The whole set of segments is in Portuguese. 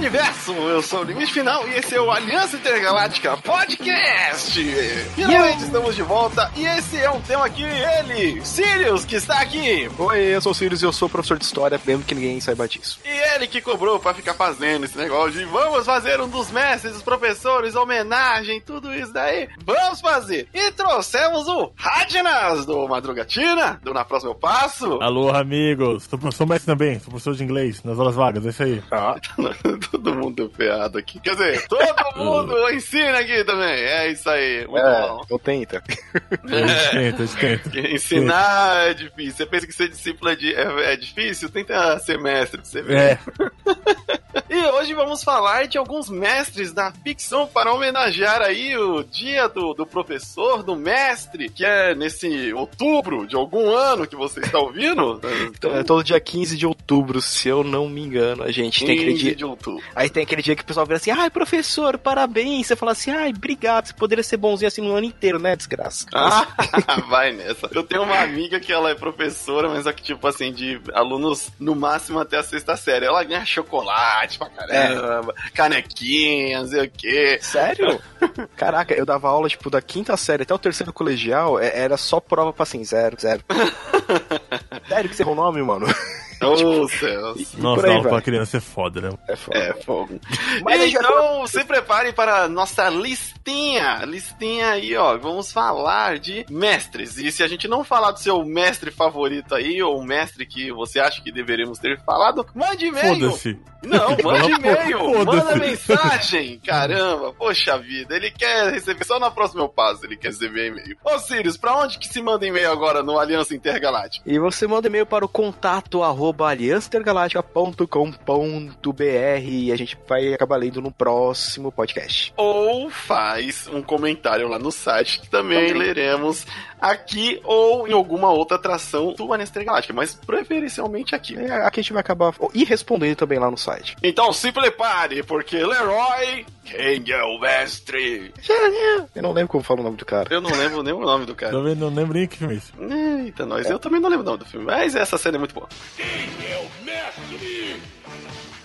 universo! Eu sou o Limite Final e esse é o Aliança Intergaláctica Podcast! Finalmente estamos de volta e esse é um tema que ele, Sirius, que está aqui! Oi, eu sou o Sirius e eu sou professor de história, mesmo que ninguém saiba disso. E ele que cobrou pra ficar fazendo esse negócio de vamos fazer um dos mestres, dos professores, homenagem, tudo isso daí. Vamos fazer! E trouxemos o Radnas do Madrugatina, do Na Próxima Eu Passo. Alô, amigos. Sou, sou mestre também, sou professor de inglês nas horas vagas, é isso aí. Ah, todo mundo ferrado aqui. Quer dizer, todo mundo ensina aqui também. É isso aí. Muito É, bom. então tenta. Tentam. Ensinar é difícil. Você pensa que ser discípulo é, di- é- é difícil? Tenta ser mestre pra você ver. É, E hoje vamos falar de alguns mestres da ficção para homenagear aí o dia do, do professor, do mestre, que é nesse outubro de algum ano que você está ouvindo. Então, É todo dia 15 de outubro, se eu não me engano. A gente tem aquele 15 dia. de outubro. Aí tem aquele dia que o pessoal vira assim, ai, professor, parabéns. Você fala assim, ai, obrigado. Você poderia ser bonzinho assim no ano inteiro, né, desgraça? Ah, vai nessa. Eu tenho uma amiga que ela é professora, mas é que, tipo assim, de alunos no máximo até a sexta série. Ela ganha chocolate pra caramba, canequinha, não sei o quê. Sério? Caraca, eu dava aula, tipo, da quinta série até o terceiro colegial, é- era só prova pra assim, zero, zero. Sério que você errou o nome, mano? Ô, céus. E nossa, aula pra criança é foda, né? É foda. É, fogo. Mas já- então, se prepare para a nossa listinha. Listinha aí, ó. Vamos falar de mestres. E se a gente não falar do seu mestre favorito aí, ou mestre que você acha que deveríamos ter falado, mande e-mail. Foda-se. Não, mande e-mail. Manda mensagem. Caramba, poxa vida. Ele quer receber só na próxima eu passo. Ele quer receber e-mail. Ô, Sirius, pra onde que se manda e-mail agora no Aliança Intergaláctica? E você manda e-mail para o contato arroba aliançaintergaláctica.com.br e a gente vai acabar lendo no próximo podcast. ou faz um comentário lá no site que também Também. leremos aqui ou em alguma outra atração do Aliança Intergaláctica, mas preferencialmente aqui. É, aqui a gente vai acabar e respondendo também lá no site. Então se prepare, porque Leroy, quem é o mestre? Eu não lembro como fala o nome do cara. Eu não lembro nem o nome do cara. Também não lembro nem que filme é isso. Eita, nós. Eu também não lembro o nome do filme, mas essa cena é muito boa. O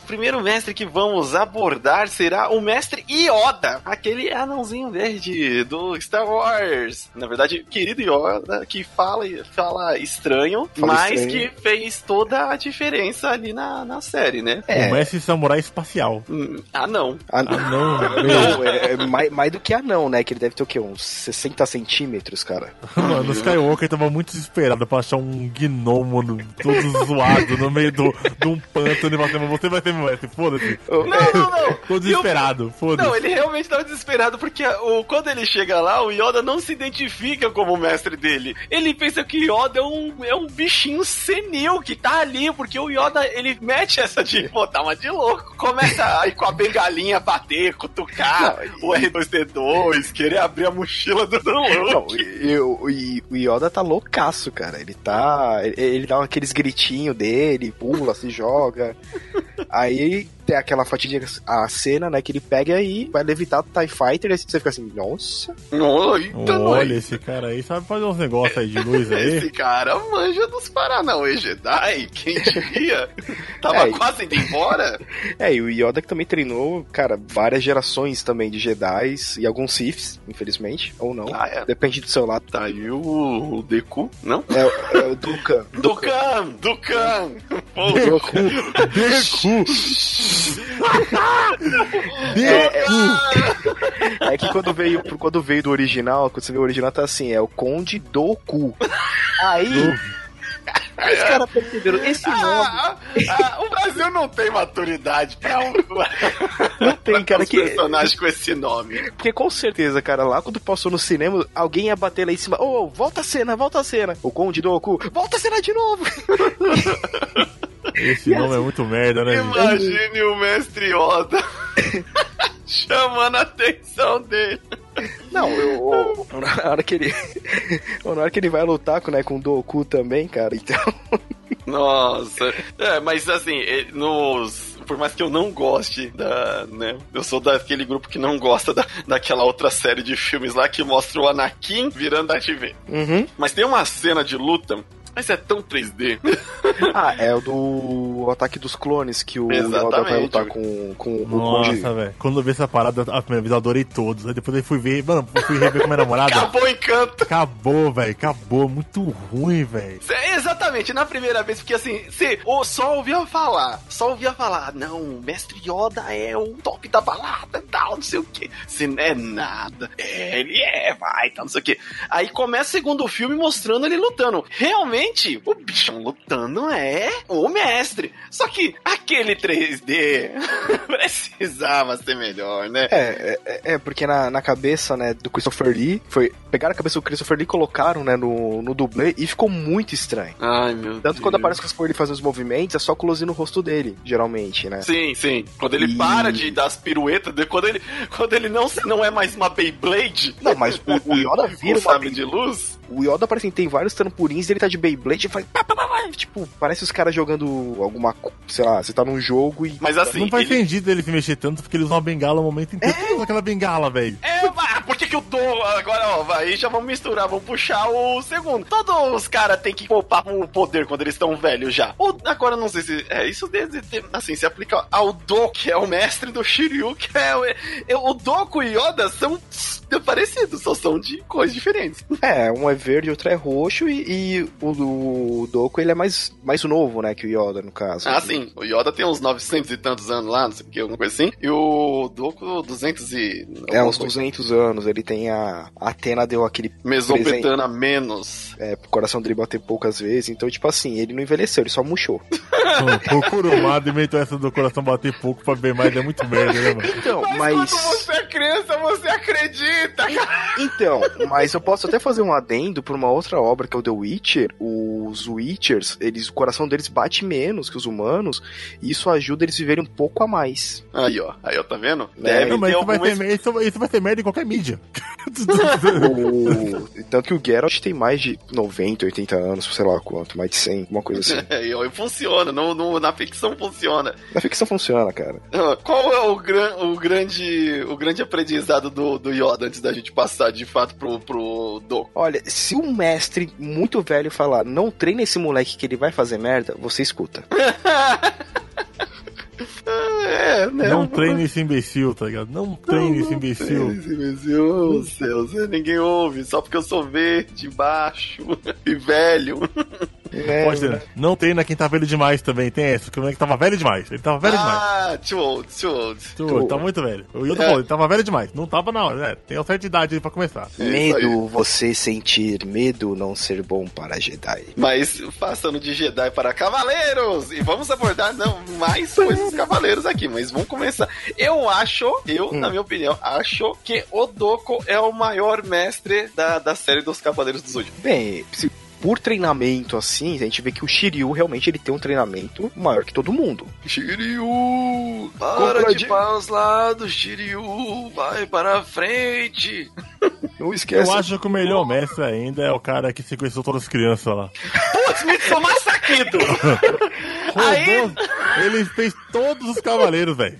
primeiro mestre que vamos abordar será o mestre Yoda, aquele anãozinho verde do Star Wars. Na verdade, querido Yoda, que fala, fala estranho, Fala mas estranho. que fez toda a diferença ali na, na série, né? É. O mestre samurai espacial. Hum, Ah, não. Ah, não, não, é, é mais, mais do que anão, né? Que ele deve ter o quê? Uns 60 centímetros, cara. Mano, o Skywalker tava muito desesperado pra achar um gnomo no- todo zoado no meio do, de um pântano e falou assim, você vai ser mestre, foda-se. Não, não, não. Tô desesperado, foda-se. Não, ele realmente tava desesperado porque o, quando ele chega lá, o Yoda não se identifica como o mestre dele. Ele pensa que o Yoda é um, é um bichinho senil que tá ali, porque o Yoda ele mete essa de, pô, tá uma de louco. Começa a ir com a bengalinha bater, cutucar o R2D2, querer abrir a mochila do, Não, Luke. e, o- e- o Yoda tá loucaço, cara. Ele tá. Ele, ele dá aqueles gritinhos dele, pula, se joga. Aí Aí tem aquela fatídica a cena, né? Que ele pega e vai levitar o TIE Fighter. Aí você fica assim, nossa. Olha, esse cara aí sabe fazer uns negócios aí de luz aí. Esse cara manja dos Paranauê Jedi, quem diria? Tava É, e- quase indo embora. É, e o Yoda que também treinou, cara, várias gerações também de Jedi e alguns Siths, infelizmente, ou não. Ah, é. Depende do seu lado. Tá aí o, o Deku, não? É, é o Dukan. Dukan! Dukan! Pô, Goku. Deku! É, é- é que quando veio, quando veio do original, quando você vê o original, tá assim, é o Conde Doku. Aí, os caras perceberam, esse nome Ah, ah, o Brasil não tem maturidade pra um não tem, cara, que... personagem com esse nome. Porque com certeza, cara, lá quando passou no cinema, alguém ia bater lá em cima, ô, volta a cena, volta a cena. O Conde Doku, volta a cena de novo. Esse nome é muito merda, né? gente? Imagine o mestre Yoda chamando a atenção dele. Não, eu, eu- na hora que ele na hora que ele vai lutar com, né, com o Doku também, cara, então... Nossa. É, mas assim, nos. Por mais que eu não goste da. né? Eu sou daquele grupo que não gosta da, daquela outra série de filmes lá que mostra o Anakin virando a TV. Uhum. Mas tem uma cena de luta Mas é tão 3D. Ah, é o do Ataque dos Clones, que o Yoda vai lutar com, com o Nossa, velho. Quando eu vi essa parada, a primeira vez eu adorei todos. Aí depois eu fui ver, mano, eu fui rever com minha namorada. Acabou o encanto. Acabou, velho. Acabou. Muito ruim, velho. É, Exatamente, na primeira vez, porque assim, você ou só ouvia falar, só ouvia falar, não, o mestre Yoda é o top da balada e tal, não sei o que. Se não é nada, é, ele é, vai, tal, não sei o que. Aí começa o segundo filme mostrando ele lutando. Realmente, o bichão lutando é o mestre. Só que aquele 3D precisava ser melhor, né? É, é, é, porque na, na cabeça, né, do Christopher Lee, foi. Pegaram a cabeça do Christopher Lee e colocaram, né, no, no dublê e ficou muito estranho. Ai, meu Deus. Tanto quando aparece o Christopher Lee fazendo os movimentos, é só close no rosto dele, geralmente, né? Sim, sim. Quando ele E- para de dar as piruetas, de- quando ele, quando ele não, não é mais uma Beyblade. Não, mas o, o Yoda vira uma sabre de luz. O Yoda parece que tem vários trampolins e ele tá de Beyblade e faz. pá, pá, pá, pá, Tipo, parece os caras jogando alguma. co- Sei lá, você tá num jogo e. Mas assim, não faz ele- sentido ele se mexer tanto porque ele usa uma bengala o momento inteiro. Ele usa aquela bengala, velho? É, por que que eu dou? Agora, ó, vai, já vamos misturar, vamos puxar o segundo. Todos os caras têm que poupar o poder quando eles estão velhos já. O, agora, não sei se. É, isso desde, assim, se aplica ao Do, que é o mestre do Shiryu, que é. o- é, o Doku e Yoda são parecidos, só são de cores diferentes. É, um é verde, outro é roxo e, e o, o Doku ele é mais, mais novo, né, que o Yoda, no caso. Ah, sim. O Yoda tem uns 900 e tantos anos lá, não sei o que, alguma coisa assim. E o Doku, 200 e. É, uns coisa. 200 anos. Ele tem a. A Atena deu aquele. Mesopetana menos. É, pro coração dele bater poucas vezes. Então, tipo assim, ele não envelheceu, ele só murchou. O Kurumada inventou essa do coração bater pouco pra ver mais, é muito merda, né, mano? Então, Mas, mas. Criança, você acredita, cara. Então, mas eu posso até fazer um adendo pra uma outra obra que é o The Witcher. Os Witchers, eles, o coração deles bate menos que os humanos, e isso ajuda eles a viverem um pouco a mais. Aí, ó. Aí, ó, tá vendo? É, Não, mas ter isso vai, ser, isso, isso vai ser merda em qualquer mídia. O- Tanto que o Geralt tem mais de 90, 80 anos, sei lá quanto, mais de 100, alguma coisa assim. É, e funciona, no, no- na ficção funciona. Na ficção funciona, cara. Ah, Qual é o, gran, o, grande, o grande aprendizado do, do Yoda antes da gente passar de fato pro, pro Doku? Olha, se um mestre muito velho falar, não treina esse moleque que ele vai fazer merda, você escuta. É, né? Não treine esse imbecil, tá ligado? Não treine esse imbecil. Esse imbecil, oh, céus, ninguém ouve, só porque eu sou verde, baixo e velho. É, Pode ser. Não treina quem tá velho demais também. Tem essa, porque o moleque tava velho demais. Ele tava velho demais. ah, too old, too old. Tio, ele tá muito velho. O Yoda É. falou, ele tava velho demais. Não tava na hora, né? Tem uma certa idade aí pra começar. É Isso Medo você sentir, medo não ser bom para Jedi. Mas passando de Jedi para Cavaleiros! E vamos abordar não, mais coisas Cavaleiros aqui, mas vamos começar. Eu acho, eu, Hum. na minha opinião, acho que o Doku é o maior mestre da, da série dos Cavaleiros do Zodíaco. Bem, se- por treinamento assim, a gente vê que o Shiryu realmente ele tem um treinamento maior que todo mundo. Shiryu! Para de- para os lados, Shiryu! Vai para a frente! Não esquece. Eu acho que o melhor mestre ainda é o cara que sequestrou todas as crianças lá. Putz, Mitsuma Sakido! Aí- Roubou, ele fez todos os cavaleiros, velho.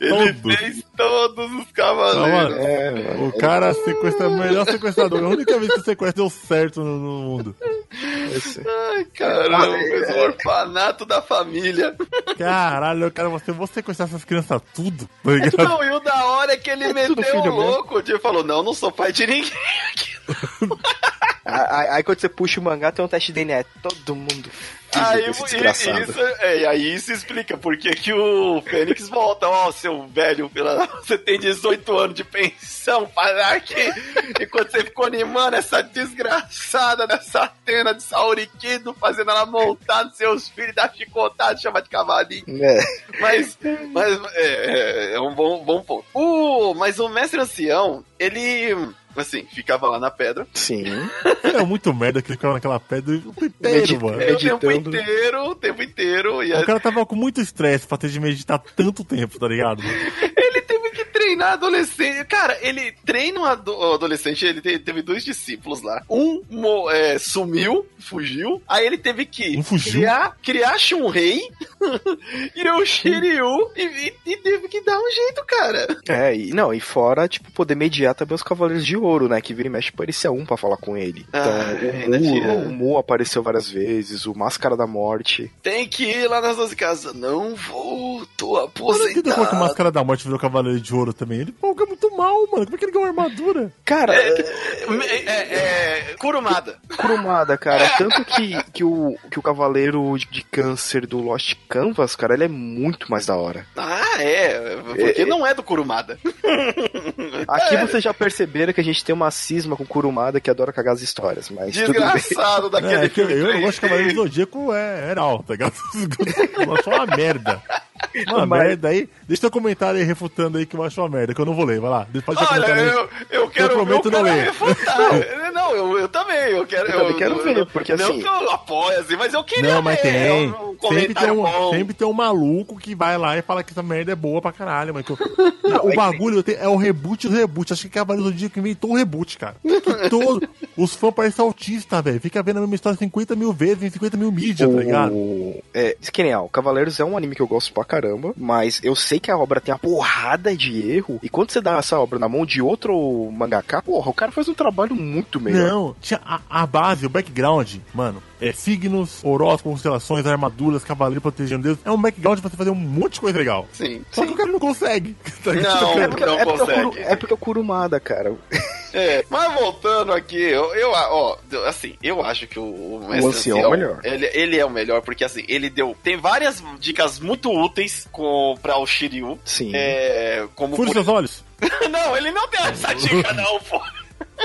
Ele Todos. fez todos os Cavaleiros. É, mano. O cara sequestra o melhor sequestrador. A única vez que o sequestro deu certo no, no mundo. Esse- Ai, caramba, fez o orfanato da família. Caralho, cara, você vou sequestrar essas crianças tudo, tá? Não, e o da hora é que ele É meteu o louco. Ele falou: Não, não sou pai de ninguém. Aí, aí quando você puxa o mangá, tem um teste de DNA. é Todo mundo Aí, e- isso, é, e aí isso explica por que o Fênix volta. Ó, seu velho, pela- você tem 18 anos de pensão, parar aqui. Enquanto você ficou animando essa desgraçada dessa Atena de Sauriquido, fazendo ela montar nos seus filhos, dar chicotada, chama de cavalinho. É. Mas, mas é, é- é um bom, bom ponto. O, mas o mestre ancião, ele, assim, ficava lá na pedra. Sim. É muito merda que ele ficava naquela pedra o tempo inteiro, mano. O tempo inteiro, o tempo inteiro. E O cara tava com muito estresse pra ter de meditar tanto tempo, tá ligado? treinar adolescente. Cara, ele treina um ado- adolescente, ele te- teve dois discípulos lá. Um mo- é, sumiu, fugiu. Aí ele teve que Um criar, criar Shunrei e o Shiryu e, e- e teve que dar um jeito, cara. É, e não, e fora, tipo, poder mediar também os Cavaleiros de Ouro, né? Que vira e mexe parecia um pra falar com ele. Então, Ah, o, Mu, tinha. o Mu apareceu várias vezes, o Máscara da Morte. Tem que ir lá nas 12 casas. Não vou, tô Eu não entendo como é que o aposentado. Máscara da Morte virou Cavaleiro de Ouro também. Ele é muito mal, mano. Como é que ele ganhou armadura? Cara, É, é, é, Kurumada. Kurumada, cara, tanto que, que, o, que o Cavaleiro de Câncer do Lost Canvas, cara, ele é muito mais da hora. Ah, é. Porque não é do Kurumada. Aqui vocês já perceberam que a gente tem uma cisma com o Kurumada que adora cagar as histórias, mas tudo bem. Desgraçado daquele É, que eu, filme. eu 3D. gosto de Cavaleiro do Zodíaco é, era alto, tá ligado? Eu acho uma merda. Uma Mas- merda aí. Deixa teu comentário aí refutando aí que eu acho uma merda, que eu não vou ler. Vai lá. Deixa deixar Olha, eu, eu quero ver o prometo não ler. refutar. Não, eu, eu também, eu quero. Eu também quero ver, porque não assim- que eu apoio, assim, mas eu queria Não, mas ver, tem. um Sempre tem, um, bom. sempre tem um maluco que vai lá e fala que essa merda é boa pra caralho. Mas que eu- o bagulho tem- é o reboot do reboot. Acho que Cavaleiro do Dia que inventou o reboot, cara. Que todo, os fãs parecem autistas, velho. Fica vendo a mesma história 50 mil vezes em 50 mil mídias, tá ligado? O... É, que nem, ó, o Cavaleiros é um anime que eu gosto pra caramba, mas eu sei que a obra tem uma porrada de erro, e quando você dá essa obra na mão de outro mangaka, porra, o cara faz um trabalho muito melhor. Não, tinha a, a base, o background, mano, é signos, horóscopos, constelações, armaduras, cavaleiro protegendo Deus. É um background pra você fazer um monte de coisa legal. Sim. Só que o cara não consegue. tá? Não, É porque, não é, porque é consegue. Kuru- é porque é o Kurumada, cara. É, mas voltando aqui, eu, eu ó, assim, eu acho que o, o Mestre O Ancião é o melhor. Ele, ele é o melhor, porque assim, ele deu. Tem várias dicas muito úteis com, pra o Shiryu. Sim. É, como Fure por- seus olhos. Não, ele não tem essa dica, não, pô.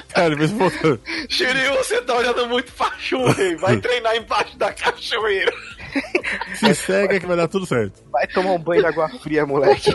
Cara, mesmo voltando. Shiryu, você tá olhando muito pra Shunrei. Vai treinar embaixo da cachoeira. Se cega que vai dar tudo certo. Vai tomar um banho de água fria, moleque.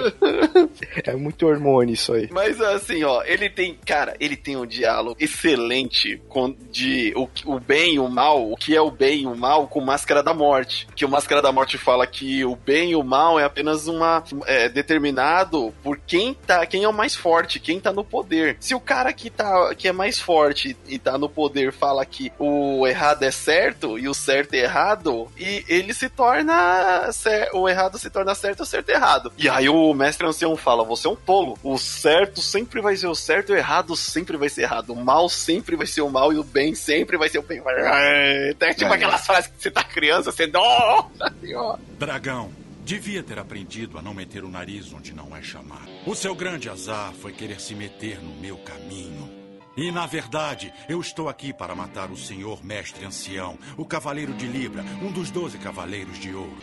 é muito hormônio isso aí. Mas assim, ó, ele tem, cara, ele tem um diálogo excelente com de o, o bem e o mal, o que é o bem e o mal com Máscara da Morte. Que o Máscara da Morte fala que o bem e o mal é apenas uma é, determinado por quem tá, quem é o mais forte, quem tá no poder. Se o cara que tá que é mais forte e tá no poder fala que o errado é certo e o certo é errado, e ele se torna o errado se torna certo e o certo é errado. E aí o mestre ancião fala: "Você é um tolo. O certo sempre vai ser o certo, e o errado sempre vai ser errado. O mal sempre vai ser o mal e o bem sempre vai ser o bem." É tipo É. aquelas frases que você tá criança, você nossa senhora. Dragão, devia ter aprendido a não meter o nariz onde não é chamado. O seu grande azar foi querer se meter no meu caminho. E, na verdade, eu estou aqui para matar o senhor mestre ancião, o cavaleiro de Libra, um dos doze cavaleiros de ouro.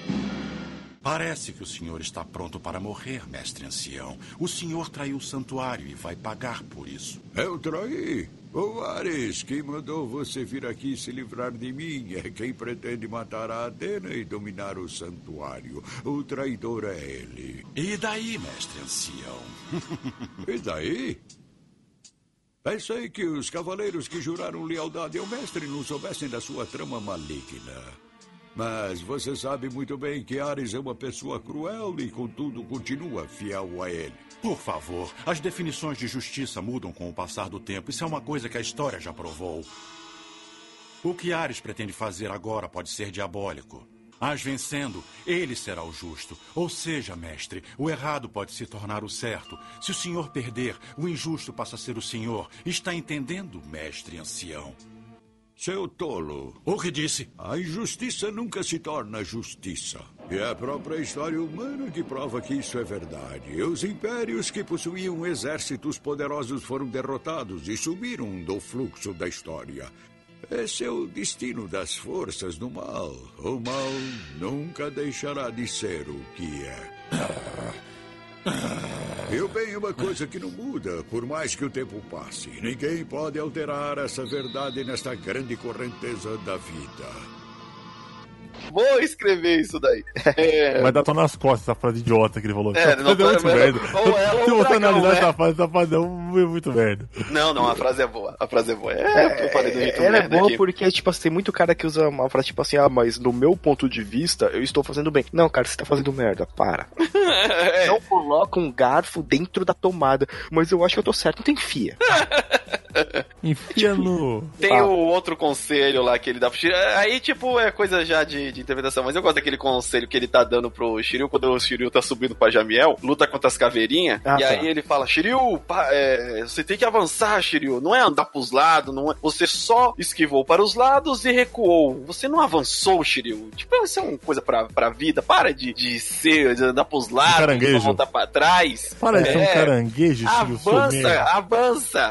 Parece que o senhor está pronto para morrer, mestre ancião. O senhor traiu o santuário e vai pagar por isso. Eu traí. O Ares, quem mandou você vir aqui se livrar de mim, é quem pretende matar a Atena e dominar o santuário. O traidor é ele. E daí, mestre ancião? E daí? Pensei que os cavaleiros que juraram lealdade ao mestre não soubessem da sua trama maligna. Mas você sabe muito bem que Ares é uma pessoa cruel e, contudo, continua fiel a ele. Por favor, as definições de justiça mudam com o passar do tempo. Isso é uma coisa que a história já provou. O que Ares pretende fazer agora pode ser diabólico. As vencendo, ele será o justo. Ou seja, mestre, o errado pode se tornar o certo. Se o senhor perder, o injusto passa a ser o senhor. Está entendendo, mestre ancião? Seu tolo, O que disse? a injustiça nunca se torna justiça. E é a própria história humana que prova que isso é verdade. Os impérios que possuíam exércitos poderosos foram derrotados e sumiram do fluxo da história. Esse é o destino das forças do mal. O mal nunca deixará de ser o que é. E o bem uma coisa que não muda, por mais que o tempo passe. Ninguém pode alterar essa verdade nesta grande correnteza da vida. Vou escrever isso daí. É... Vai dar só nas costas essa frase idiota que ele falou. É, Essa não frase é muito pode- merda. ou ela Se você analisar né? essa frase, essa frase é muito merda. Não, não, a frase é boa. A frase é boa. É, eu falei do jeito Ela é merda boa aqui. porque, tipo assim, tem muito cara que usa uma frase tipo assim, ah, mas no meu ponto de vista, eu estou fazendo bem. Não, cara, você tá fazendo merda, para. É. Não coloca um garfo dentro da tomada. Mas eu acho que eu tô certo, então enfia. Enfia no. Tem Ah. o outro conselho lá que ele dá pro Shiryu. Aí, tipo, é coisa já de, de interpretação. Mas eu gosto daquele conselho que ele tá dando pro Shiryu quando o Shiryu tá subindo pra Jamiel, luta contra as caveirinhas. Ah, e tá. aí ele fala: Shiryu, é, você tem que avançar, Shiryu. Não é andar pros lados, não é... Você só esquivou para os lados e recuou. Você não avançou, Shiryu. Tipo, isso é uma coisa pra, pra vida. Para de, de ser, de andar pros lados, caranguejo. voltar pra trás. Para de ser um É. caranguejo, Chico Avança, Sumé. avança.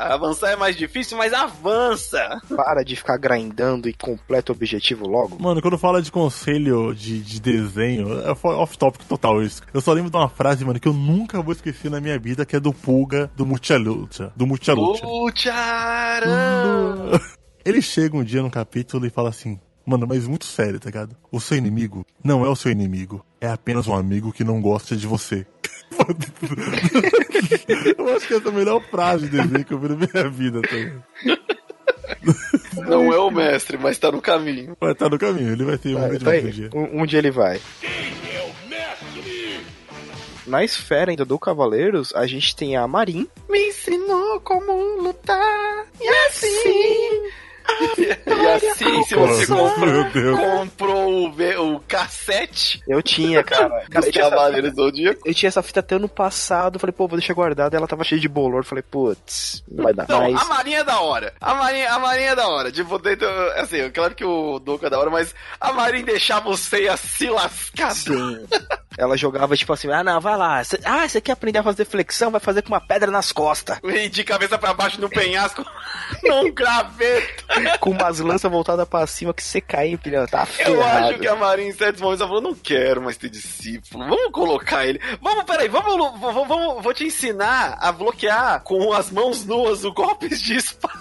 É mais difícil, mas avança. Para de ficar grindando e completa o objetivo logo. Mano, quando fala de conselho de, de desenho, é off-topic total isso. Eu só lembro de uma frase, mano, que eu nunca vou esquecer na minha vida, que é do Pulga, do Multialucha. Do Multialucha. O Tcharam. Ele chega um dia no capítulo e fala assim: Mano, mas muito sério, tá ligado? O seu inimigo não é o seu inimigo, é apenas um amigo que não gosta de você. eu acho que essa é a melhor frase de desenho que eu vi na minha vida, tá? Não é o mestre, mas tá no caminho. Vai estar no caminho, ele vai ter um Vai, grande tá um dia. Um, um dia ele vai. Na esfera ainda do Cavaleiros, a gente tem a Marin. Me ensinou como lutar. E assim. E assim, se você comprou, meu Deus. comprou o, o cassete Eu tinha, cara. essa, Cavaleiros do Zodíaco. eu tinha essa fita até ano passado. Falei, pô, vou deixar guardada. Ela tava cheia de bolor. Falei, putz, não vai dar. Não, Mas a Marinha é da hora. A Marinha, a Marinha é da hora. Tipo, dentro, assim, claro que o Doku é da hora, mas a Marinha deixava você ia se lascar. Sim. Ela jogava tipo assim, ah não, vai lá. Cê- ah, você quer aprender a fazer flexão? Vai fazer com uma pedra nas costas. E de cabeça pra baixo no penhasco, num graveto. Com umas lanças voltadas pra cima que você cair, filha, tá Eu ferrado. acho que a Marinha, em certos momentos, ela falou: não quero mais ter discípulo. Vamos colocar ele. Vamos, peraí, vamos, vamos, vamos, vou te ensinar a bloquear com as mãos nuas o golpes de espada.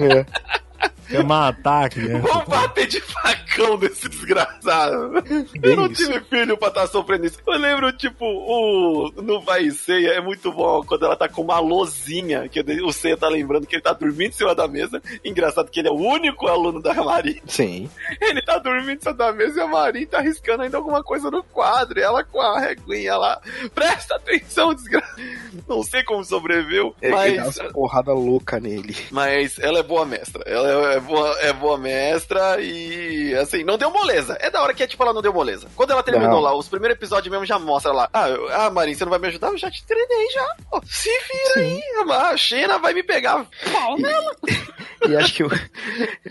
É. Quer matar a criança. Vamos bater de facão desse desgraçado. Bem eu não isso. tive filho pra estar sofrendo isso. Eu lembro, tipo, o. No Vai Ceia é muito bom quando ela tá com uma lozinha, que o Ceia tá lembrando que ele tá dormindo em cima da mesa. Engraçado que ele é o único aluno da Marinha. Sim. Ele tá dormindo em cima da mesa e a Marinha tá arriscando ainda alguma coisa no quadro. E ela com a reguinha lá. Presta atenção, desgraçado. Não sei como sobreviveu, É, ele dá mas. umas porrada louca nele. Mas ela é boa mestra. Ela é boa, é boa mestra e, assim, não deu moleza. É da hora que é tipo, ela não deu moleza. Quando ela terminou Não. lá, os primeiros episódios mesmo já mostra lá. Ah, eu- ah Marinho, você não vai me ajudar? Eu já te treinei já. Pô, se vira aí. A Xena vai me pegar. Pau nela. E acho que. o-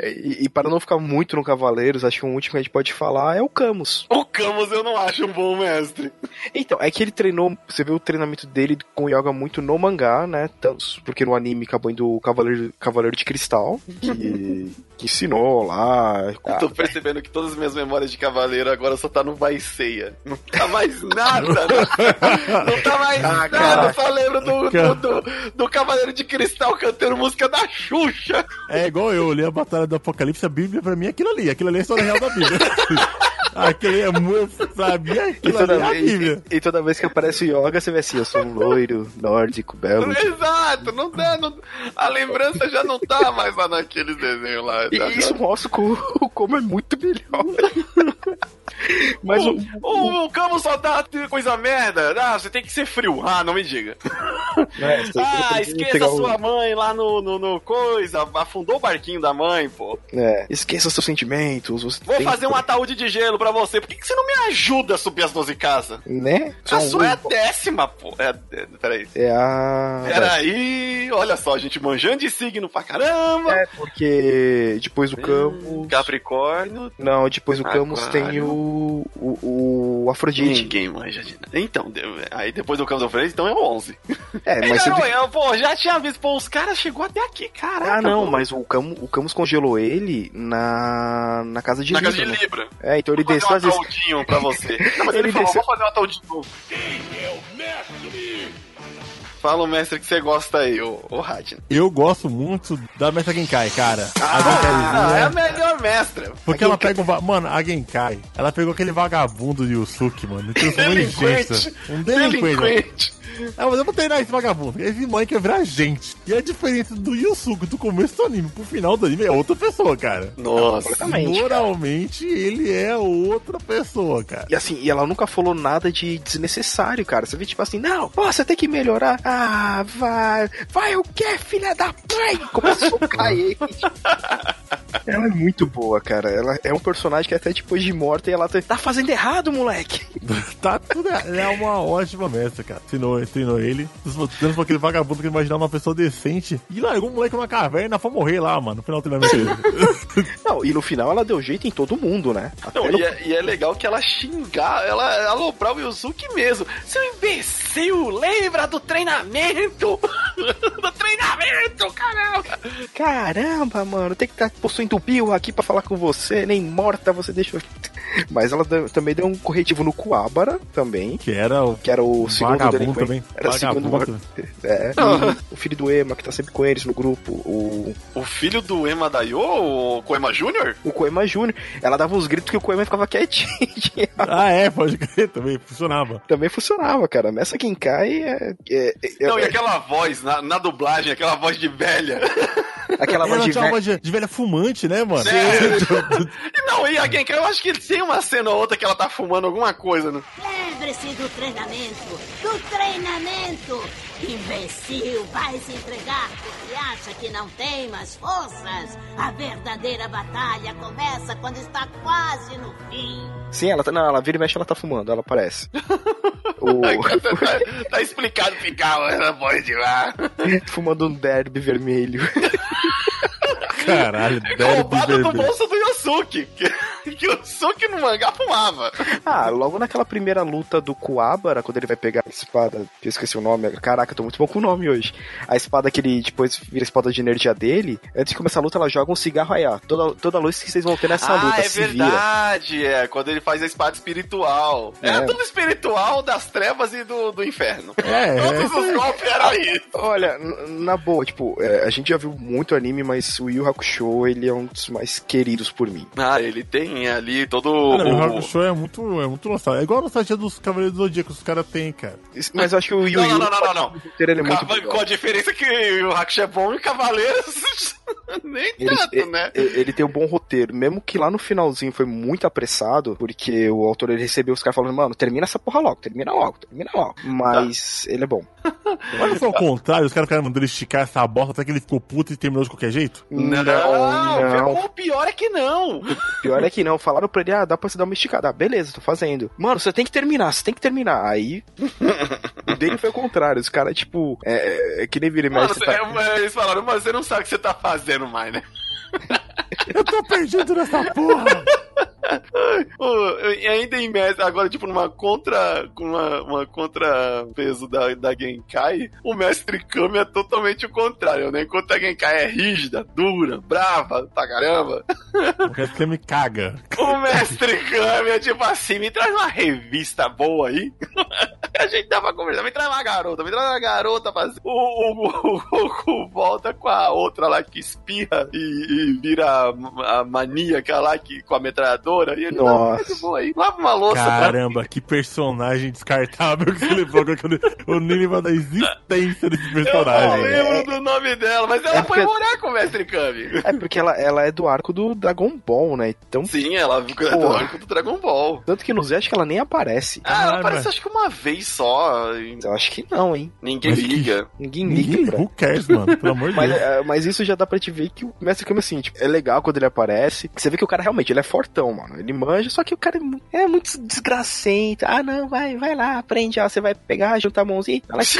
e, e para não ficar muito no Cavaleiros, acho que o último que a gente pode falar é o Camus. O Camus eu não acho um bom mestre. Então, é que ele treinou. Você vê o treinamento dele com Yoga muito no mangá, né? Tanto, porque no anime acabou indo o Cavaleiro, Cavaleiro de Cristal, que, que ensinou lá. Eu tô percebendo que todas as minhas memórias de cavaleiro agora só tá no Vai Ceia. Não tá mais nada. Não, não tá mais Ah, nada. cara. Eu só lembro do, do, do, do Cavaleiro de Cristal cantando música da Xuxa. É igual eu, eu li a Batalha do Apocalipse, a Bíblia pra mim é aquilo ali. Aquilo ali é a história real da Bíblia. ali é muito. Mim, E toda, é vez, e, e toda vez que aparece o Yoga, você vê assim, eu sou um loiro, nórdico, belo. Exato, não dá. Não, a lembrança já não tá mais lá naqueles desenhos lá. E tá? isso mostra como, como é muito melhor. Mas o, O, o Camus só dá coisa merda. Ah, você tem que ser frio. Ah, não me diga. você Ah, esqueça o- sua mãe lá no, no, no coisa. Afundou o barquinho da mãe, pô. É, esqueça seus sentimentos. Você Vou tem fazer que- um ataúde de gelo pra você. Por que, que você não me ajuda a subir as 12 casas? Né? A sua é a décima, pô. É, é, peraí. É a. Peraí, olha só, a gente manjando de signo pra caramba. É, porque depois do Camus. Capricórnio. Não, depois do Camus Aquário. tem o. O, o Afrodite. Ninguém manja de nada. Então, aí depois do Camus Freire, então é o 11. É, Mas mas. não, eu, pô, já tinha visto, pô, os caras chegou até aqui, cara. Ah, não, mas o Camus, o Camus congelou ele na, na casa de Na Libra. casa de né? Libra. É, então ele desceu um vezes. ataudinho pra você. Não, mas ele, Ele falou, desceu- vou fazer um ataudinho novo. Fala o mestre que você gosta aí, ô, ô Radin. Eu gosto muito da Mestra Genkai, cara. a Ah, é a Genkaizinha. melhor mestra. Porque ela pega um. va- Mano, a Genkai, ela pegou aquele vagabundo de Yusuke, mano. E gente. Delinquente. Um delinquente. Delinquente. Ela falou, eu vou treinar esse vagabundo. Esse mãe quer virar gente. E a diferença do Yusuke do começo do anime pro final do anime é outra pessoa, cara. Nossa. Completamente, cara. Moralmente, ele é outra pessoa, cara. E assim, e ela nunca falou nada de desnecessário, cara. Você vê tipo assim, não, você tem que melhorar. Ah, vai. Vai o quê, filha da mãe? Começa a ele. Ela é muito boa, cara. Ela é um personagem que até depois de morta e ela tá, tá fazendo errado, moleque. Tá tudo. Ela é uma ótima mestra, cara. Treinou, treinou ele. Pra aquele vagabundo que imaginava uma pessoa decente. E largou o moleque numa caverna pra morrer lá, mano. No final do treinamento dele. Não, e no final ela deu jeito em todo mundo, né? Não, no- e, é, e é legal que ela xingar, ela aloprar o Yusuke mesmo. Seu imbecil, lembra do treinamento? do treinamento, caramba! Caramba, mano, tem que estar possuindo Bill aqui pra falar com você, nem morta você deixou. Mas ela deu- também deu um corretivo no Kuabara também. Que era o. Que era o segundo Vagabundo delinquente. também. Era o segundo. É. E o filho do Ema, que tá sempre com eles no grupo. O, O filho do Ema Dayo, o Koema Jr.? o Koema Júnior. Ela dava uns gritos que o Koema ficava quietinho. Ah, é, pode crer, também funcionava. Também funcionava, cara. Nessa Genkai é. é, é- Não, e é- aquela voz, na, na dublagem, aquela voz de velha. aquela voz Ela de tinha uma velho. voz de, de velha fumante, né, mano? E não, e a Genkai, eu acho que tem uma cena ou outra que ela tá fumando alguma coisa, né? Lembre-se do treinamento! Do treinamento! Imbecil, vai se entregar porque acha que não tem mais forças! A verdadeira batalha começa quando está quase no fim! Sim, ela tá. Não, ela vira e mexe, ela tá fumando, ela aparece. O- tá, tá explicado ficar a voz de lá. fumando um derby vermelho. Caralho, derby Roubado do bolso do Yosuke. Que, que o Yosuke no mangá fumava. Ah, logo naquela primeira luta do Kuabara, quando ele vai pegar a espada, que eu esqueci o nome, caraca, eu tô muito bom com o nome hoje. A espada que ele depois vira a espada de energia dele, antes de começar a luta, ela joga um cigarro aí, ó. Toda, toda luz que vocês vão ter nessa ah, luta, é se vira. verdade. É, quando ele faz a espada espiritual. É. Era tudo espiritual das trevas e do, do inferno. É, Todos é. os golpes eram isso. Olha, na boa, tipo, é, a gente já viu muito anime, mas o Yu Hakusho, ele é um dos mais queridos por mim. Ah, ele tem ali todo Ah, não, o o... Hakusho é muito, é muito lançado. É igual a nostalgia dos Cavaleiros do Zodíaco que os caras têm, cara. Mas eu acho que o Yu Não, Yu, não, não, não, não. o roteiro, ele é muito. Com a diferença que o Hakusho é bom e Cavaleiros nem Ele, tanto, né? ele- ele tem um bom roteiro, mesmo que lá no finalzinho foi muito apressado, porque o autor ele recebeu os caras falando, mano, termina essa porra logo, termina logo, termina logo. Mas ele é bom. Olha só o contrário, os caras ficaram mandando ele esticar essa bosta até que ele ficou puto e terminou de qualquer jeito. Não, não. o pior é que não. Pior é que não, falaram pra ele, ah, dá pra você dar uma esticada. Ah, beleza, tô fazendo. Mano, você tem que terminar, você tem que terminar. Aí, o dele foi o contrário, os caras, tipo, é, é, é que nem vira e Mano, mexe. você- é, eles falaram, mas você não sabe o que você tá fazendo mais, né? Eu tô perdido nessa porra! E ainda em mestre, agora, tipo, numa contra. Com uma, uma contrapeso da, da Genkai, o mestre Kami é totalmente o contrário, né? Enquanto a Genkai é rígida, dura, brava pra caramba, O resto que me caga. o mestre Kami é tipo assim: me traz uma revista boa aí. A gente tava conversando, me traz uma garota, me traz uma garota pra... O, o Goku volta com a outra lá que espirra e, e vira a, a maníaca lá que, com a metralhadora. E ele, não, Nossa. fica de boa aí, lava uma louça Caramba, que personagem descartável que você eu nem lembro da existência desse Eu não personagem. lembro do nome dela, mas ela É foi porque- morar com o Mestre Kami. É porque ela, ela é do arco do Dragon Ball, né? Então, Sim, ela ficou do arco do Dragon Ball. tanto que no Z acho que ela nem aparece. Ah, ela aparece acho que uma vez só. Eu acho que não, hein? Ninguém Mas que- liga. Ninguém liga Ninguém, pra who cares, mano? Pelo amor de Mas, Deus. é, mas isso já dá pra te ver que o Mestre Kami, assim, tipo, é legal quando ele aparece. Você vê que o cara realmente, ele é fortão, mano. Ele manja, só que o cara é, é muito desgracento. Ah, não, vai, vai lá, aprende, ó. Você vai pegar, juntar a mãozinha. Ela.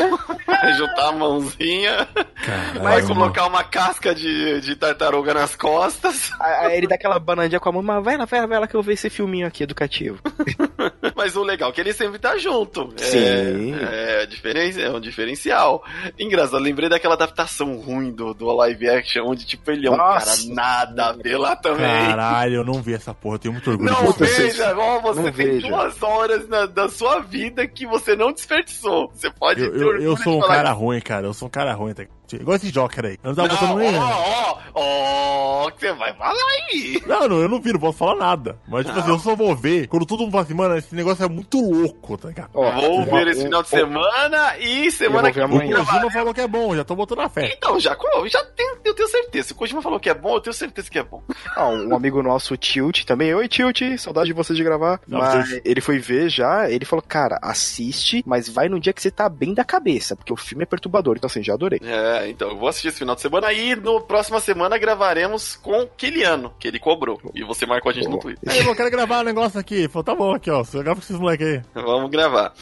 Juntar a mãozinha, Caralho, vai mano. colocar uma casca de, de tartaruga nas costas. Aí ele dá aquela banandinha com a mão, mas vai lá, vai lá, vai lá que eu vou ver esse filminho aqui educativo. Mas o legal é que ele sempre tá junto. É- Sim. É, diferen- é um diferencial. Engraçado, lembrei daquela adaptação ruim do, do live action, onde tipo ele é um Nossa. cara nada a ver lá também. Caralho, eu não vi essa porra, eu tenho muito orgulho Não veja, ó, você não tem veja. duas horas na- da sua vida que você não desperdiçou. Você pode Eu, ter eu, orgulho eu sou um cara ruim, cara. Eu sou um cara ruim. Tá? Forte. Igual esse Joker aí. Eu não tava Não, botando nem. ó, ó, ó, que você vai falar aí. Não, não, eu não vi, não posso falar nada. Mas, tipo assim, eu só vou ver quando todo mundo fala assim, mano, esse negócio é muito louco, tá ligado? Ó, Vou ver esse um- final de semana e semana que vem. O. Kojima falou que é bom, já tô botando a fé. Então, já, já tenho, eu tenho certeza. Se o Kojima falou que é bom, eu tenho certeza que é bom. Ah, um amigo nosso, o Tilt, também. Oi, Tilt, saudade de você de gravar. Não, mas Tilt. ele foi ver já, ele falou, cara, assiste, mas vai num dia que você tá bem da cabeça, porque o filme é perturbador. Então, assim, já adorei. É, então, eu vou assistir esse final de semana e no próxima semana gravaremos com Kiliano, que ele cobrou. E você marcou a gente no Twitter. Aí, eu quero gravar um negócio aqui. Falou, tá bom, aqui, ó. Você grava com esses moleques aí. Vamos gravar.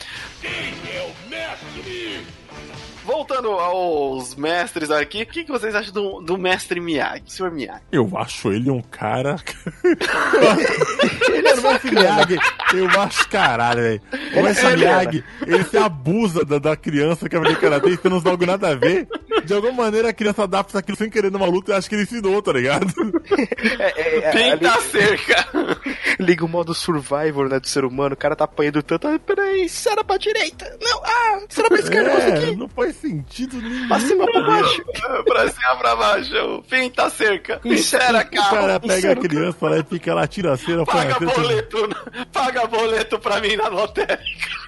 Voltando aos mestres aqui, o que, que vocês acham do, do mestre Miyagi, do senhor Miyagi? Eu acho ele um cara. ele é o mestre Miyagi. Eu acho caralho, velho. O mestre Ele é, Miyagi, ele se abusa da, da criança que é aprender karatê e você não dá algo nada a ver. De alguma maneira a criança adapta aquilo sem querer numa luta e acha que ele ensinou, tá ligado? É, é, é, Pinta a ali- cerca! liga o modo survivor, né, do ser humano. O cara tá apanhando tanto. Ah, peraí, era pra direita. Não, ah, era pra esquerda. É, aqui. não faz sentido nenhum. Pra cima, pra baixo. pra cima, pra baixo, pinta a cerca, é- insera O carro, cara pega a criança lá e fica lá, tira a cera, paga boleto, paga boleto pra mim na lotérica.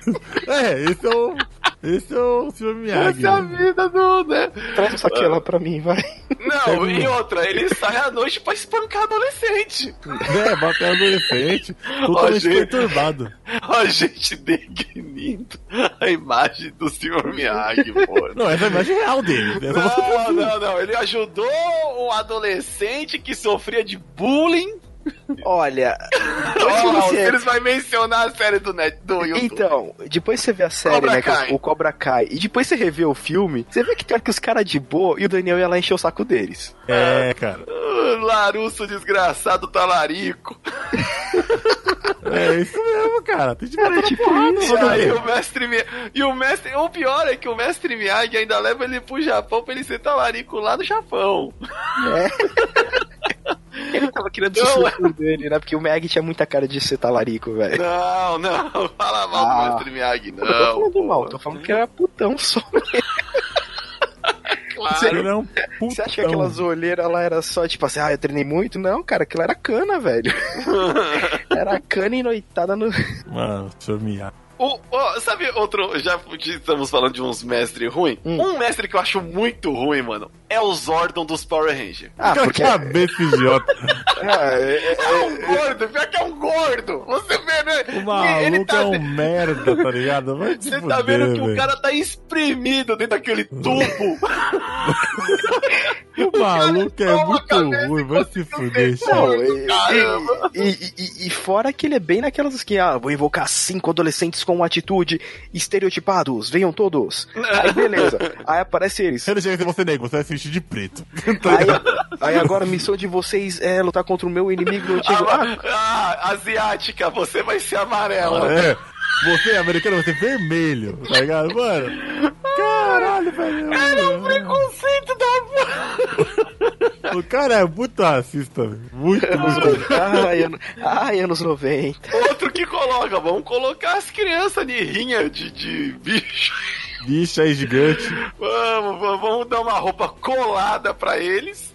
É, esse é o. Esse é o Sr. Miyagi. Essa é a vida do, né? Traz isso aqui lá pra mim, vai. Não, e outra, ele sai à noite pra espancar adolescente. É, bater adolescente, totalmente gente. perturbado. A gente definindo a imagem do senhor Miyagi, pô. Não, essa é a imagem real dele. Essa você Não, não, não. Ele ajudou um adolescente que sofria de bullying. Olha, Ó, você... Eles vão mencionar a série do, net, do YouTube. Então, depois você vê a série, Cobra né? que é Kai. o Cobra Kai, e depois você revê o filme, você vê que tem que os caras de boa e o Daniel ia lá encher o saco deles. É, cara. Ah, Larusso desgraçado talarico. É isso mesmo, cara. Tem de na tipo porrada, isso, E aí o mestre Mi- E o mestre. O pior é que o mestre Miyagi ainda leva ele pro Japão pra ele ser talarico lá no Japão. Ele tava querendo Não, sucesso dele, né? Porque o Meg tinha muita cara de ser talarico, velho. Não, não, fala mal Ah. do mestre Miyagi, não. Eu tô falando mal, tô falando que era putão só. Claro. É um putão. Você acha que aquelas olheiras lá era só tipo assim, ah, eu treinei muito? Não, cara, aquilo era cana, velho. Era cana e noitada no. Mano, Sr. Miyagi. O, ó, sabe outro, já estamos falando de uns mestres ruins? Hum. Um mestre que eu acho muito ruim, mano, é o Zordon dos Power Rangers. Ah, Que porque. cabeça idiota. Ah, é- é- É um gordo, pior que é um gordo. Você vê, né? O maluco é um merda, tá ligado? Vai Você fuder, tá vendo que o cara tá espremido dentro daquele tubo. O maluco é muito ruim, e vai se fuder, e, Caramba. e, e- e- e fora que ele é bem naquelas que, ah, vou invocar cinco adolescentes com atitude estereotipados, venham todos. Aí beleza, aí aparece eles. Você não chega você negro, você vai se vestir de preto. Aí, aí agora a missão de vocês é lutar contra o meu inimigo antigo. Ah, Ah, ah, asiática, você vai ser amarela. É. Você, americano, vai ser vermelho, tá ligado? Mano, caralho, velho. Era um preconceito da O cara é muito racista, velho. Muito, muito. ai, ano- ai, anos 90. Outro que coloca, vamos colocar as crianças de rinha de, de bicho. Bicho aí gigante. Vamos, vamos, vamos dar uma roupa colada pra eles.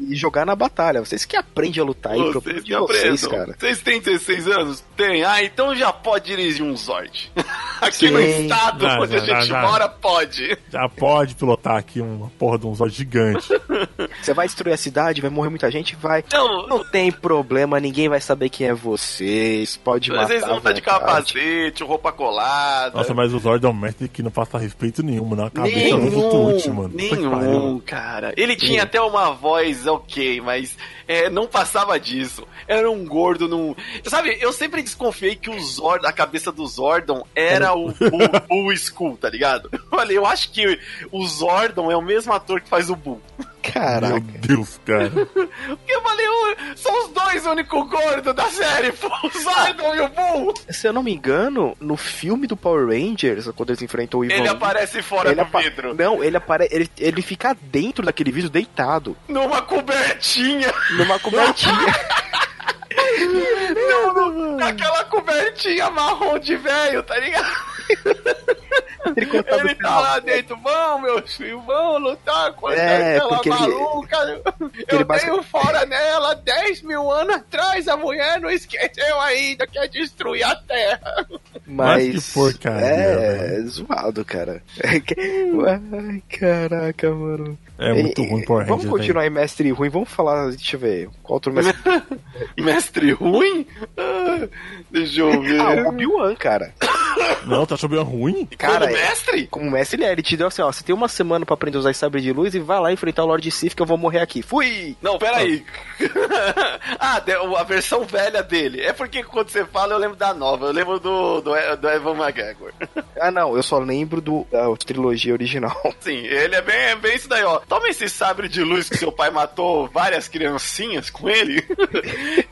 E jogar na batalha. Vocês que aprendem a lutar aí, Vocês de que vocês, cara. Vocês têm 16 anos? Tem. Ah, então já pode dirigir um Zord. Aqui no Sim. estado Já, onde já, a gente já, já. mora, pode. Já pode pilotar aqui uma porra de um zóio gigante. Você vai destruir a cidade, vai morrer muita gente, vai. Então, Não tem problema, ninguém vai saber quem é vocês. Pode matar. vocês vão estar de vontade. capacete, roupa colada. Nossa, mas o Zord é um mestre que não passa respeito nenhum na cabeça do. Puta que pariu. nenhum, cara. Ele tinha até uma voz ok, mas é, não passava disso. Era um gordo num. Sabe, eu sempre desconfiei que o Zordon, a cabeça do Zordon era o Bull, Bull Skull, tá ligado? Eu falei, eu acho que o Zordon é o mesmo ator que faz o Bull. Meu Caraca. Deus, cara. Porque eu falei, "Ô, são os dois únicos gordos da série, o Zordon e o Bull. Se eu não me engano, no filme do Power Rangers, quando eles enfrentam o Ivan Ele Lee, aparece fora ele do apa- vidro, Não, ele aparece. Ele, ele fica dentro daquele vidro deitado. numa cobertinha. Numa cobertinha. Aquela cobertinha marrom de velho, tá ligado? Tricotado Ele tá lá dentro, vamos, meus filhos, vamos lutar contra É, aquela maluca. ele Eu basic- tenho fora nela 10 mil anos atrás, a mulher não esqueceu ainda, quer destruir a terra. Mas. Mas que porcaria, É, zoado, cara. É Ai, caraca, mano. É muito ruim Power Vamos continuar em mestre ruim, vamos falar, deixa eu ver. Qual outro mestre? Mestre ruim? Ah, deixa eu ver. ah, o Obi-Wan, cara. Não, tá achando ruim? Cara, Como mestre? Como mestre, ele é, ele te deu assim, ó, você tem uma semana pra aprender a usar sabre de luz e vai lá enfrentar o Lord Sif que eu vou morrer aqui. Fui! Não, peraí. ah, de- a versão velha dele. É porque quando você fala, eu lembro da nova. Eu lembro do, do, do Evan McGregor. Ah, não, eu só lembro do, da trilogia original. Sim, ele é bem, é bem isso daí, ó. Toma esse sabre de luz que seu pai matou várias criancinhas com ele